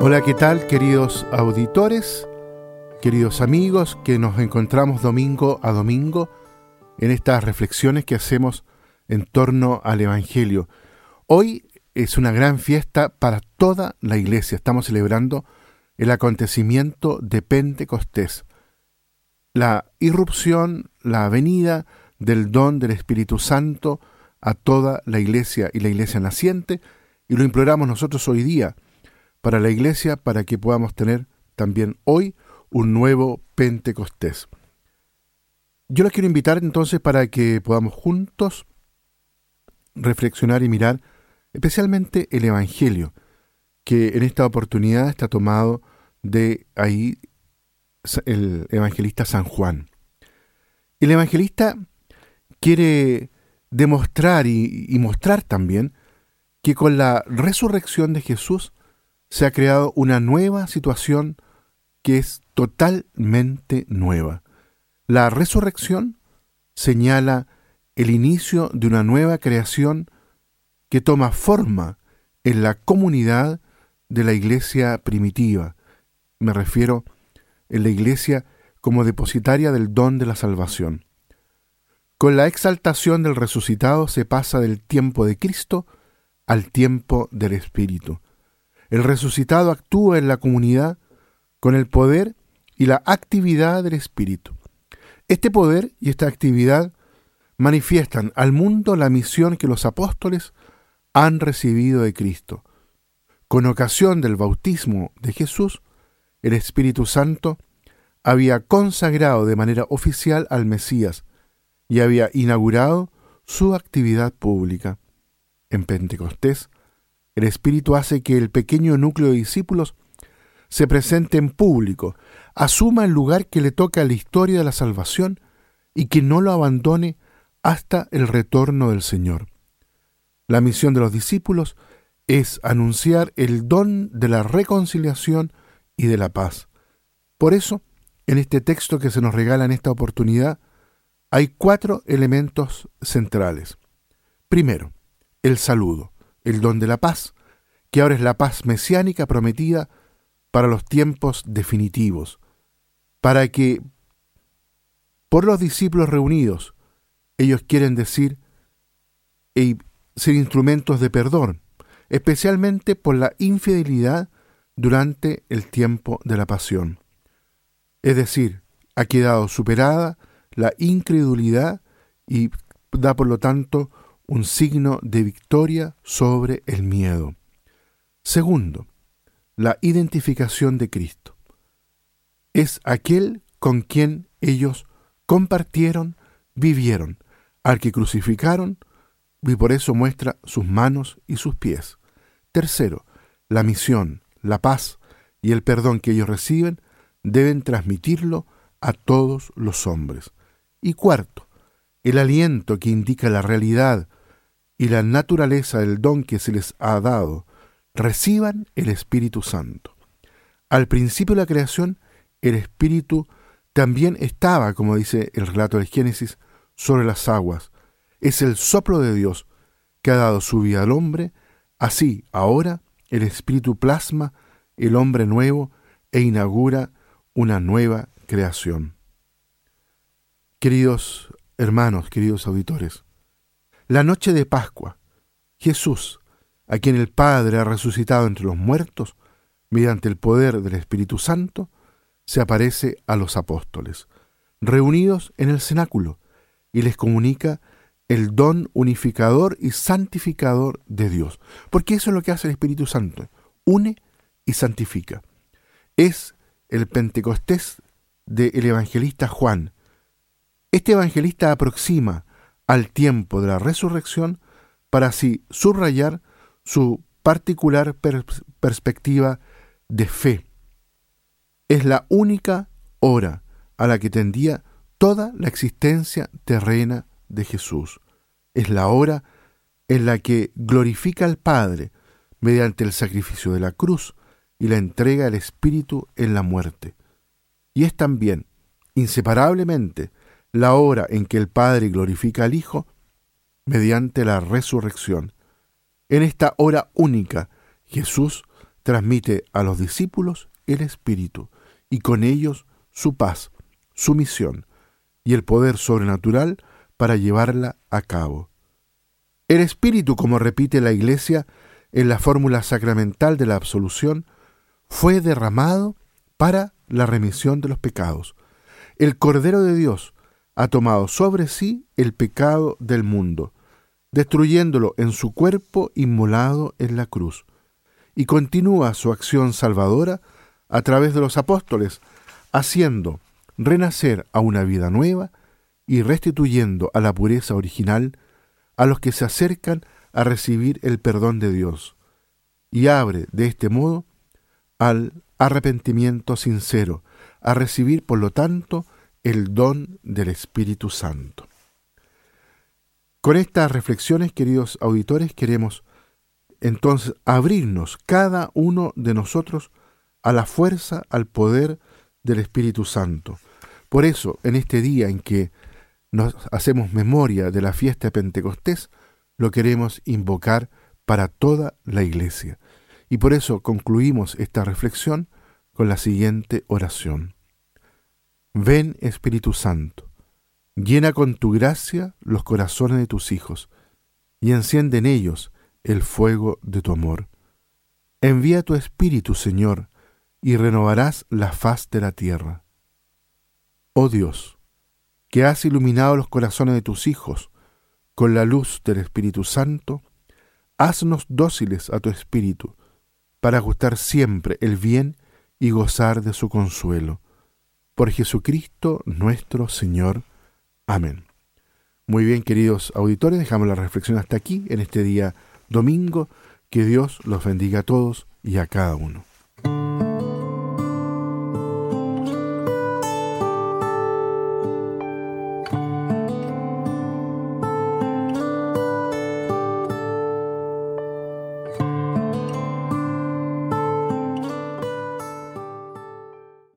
Hola, ¿qué tal queridos auditores, queridos amigos que nos encontramos domingo a domingo en estas reflexiones que hacemos en torno al Evangelio? Hoy es una gran fiesta para toda la iglesia. Estamos celebrando el acontecimiento de Pentecostés, la irrupción, la venida del don del Espíritu Santo a toda la iglesia y la iglesia naciente, y lo imploramos nosotros hoy día para la iglesia para que podamos tener también hoy un nuevo Pentecostés. Yo los quiero invitar entonces para que podamos juntos reflexionar y mirar especialmente el Evangelio, que en esta oportunidad está tomado de ahí el evangelista San Juan. El evangelista quiere demostrar y, y, mostrar también que con la resurrección de Jesús se ha creado una nueva situación que es totalmente nueva. La resurrección señala el inicio de una nueva creación que toma forma en la comunidad de la iglesia primitiva. Me refiero en la iglesia como depositaria del don de la salvación. Con la exaltación del resucitado se pasa del tiempo de Cristo al tiempo del Espíritu. El resucitado actúa en la comunidad con el poder y la actividad del Espíritu. Este poder y esta actividad manifiestan al mundo la misión que los apóstoles han recibido de Cristo. Con ocasión del bautismo de Jesús, el Espíritu Santo había consagrado de manera oficial al Mesías y había inaugurado su actividad pública. En Pentecostés, el Espíritu hace que el pequeño núcleo de discípulos se presente en público, asuma el lugar que le toca a la historia de la salvación y que no lo abandone hasta el retorno del Señor. La misión de los discípulos es anunciar el don de la reconciliación y de la paz. Por eso, en este texto que se nos regala en esta oportunidad, hay cuatro elementos centrales. Primero, el saludo, el don de la paz, que ahora es la paz mesiánica prometida para los tiempos definitivos, para que por los discípulos reunidos ellos quieren decir ser instrumentos de perdón, especialmente por la infidelidad durante el tiempo de la pasión. Es decir, ha quedado superada la incredulidad y da por lo tanto un signo de victoria sobre el miedo. Segundo, la identificación de Cristo. Es aquel con quien ellos compartieron, vivieron, al que crucificaron, y por eso muestra sus manos y sus pies. Tercero, la misión, la paz y el perdón que ellos reciben deben transmitirlo a todos los hombres. Y cuarto, el aliento que indica la realidad y la naturaleza del don que se les ha dado, reciban el Espíritu Santo. Al principio de la creación, el Espíritu también estaba, como dice el relato del Génesis, sobre las aguas, es el soplo de Dios que ha dado su vida al hombre, así ahora el Espíritu plasma el hombre nuevo e inaugura una nueva creación. Queridos hermanos, queridos auditores, la noche de Pascua, Jesús, a quien el Padre ha resucitado entre los muertos, mediante el poder del Espíritu Santo, se aparece a los apóstoles, reunidos en el cenáculo, y les comunica el don unificador y santificador de Dios. Porque eso es lo que hace el Espíritu Santo. Une y santifica. Es el Pentecostés del evangelista Juan. Este evangelista aproxima al tiempo de la resurrección para así subrayar su particular perspectiva de fe. Es la única hora a la que tendía toda la existencia terrena de Jesús. Es la hora en la que glorifica al Padre mediante el sacrificio de la cruz y la entrega del Espíritu en la muerte. Y es también, inseparablemente, la hora en que el Padre glorifica al Hijo mediante la resurrección. En esta hora única, Jesús transmite a los discípulos el Espíritu y con ellos su paz, su misión y el poder sobrenatural para llevarla a cabo. El Espíritu, como repite la Iglesia en la fórmula sacramental de la absolución, fue derramado para la remisión de los pecados. El Cordero de Dios ha tomado sobre sí el pecado del mundo, destruyéndolo en su cuerpo inmolado en la cruz. Y continúa su acción salvadora a través de los apóstoles, haciendo renacer a una vida nueva y restituyendo a la pureza original a los que se acercan a recibir el perdón de Dios, y abre de este modo al arrepentimiento sincero, a recibir por lo tanto el don del Espíritu Santo. Con estas reflexiones, queridos auditores, queremos entonces abrirnos cada uno de nosotros a la fuerza, al poder del Espíritu Santo. Por eso, en este día en que nos hacemos memoria de la fiesta de Pentecostés, lo queremos invocar para toda la iglesia. Y por eso concluimos esta reflexión con la siguiente oración. Ven Espíritu Santo, llena con tu gracia los corazones de tus hijos, y enciende en ellos el fuego de tu amor. Envía tu Espíritu, Señor, y renovarás la faz de la tierra. Oh Dios, que has iluminado los corazones de tus hijos con la luz del Espíritu Santo, haznos dóciles a tu Espíritu, para gustar siempre el bien y gozar de su consuelo. Por Jesucristo nuestro Señor. Amén. Muy bien, queridos auditores, dejamos la reflexión hasta aquí en este día domingo. Que Dios los bendiga a todos y a cada uno.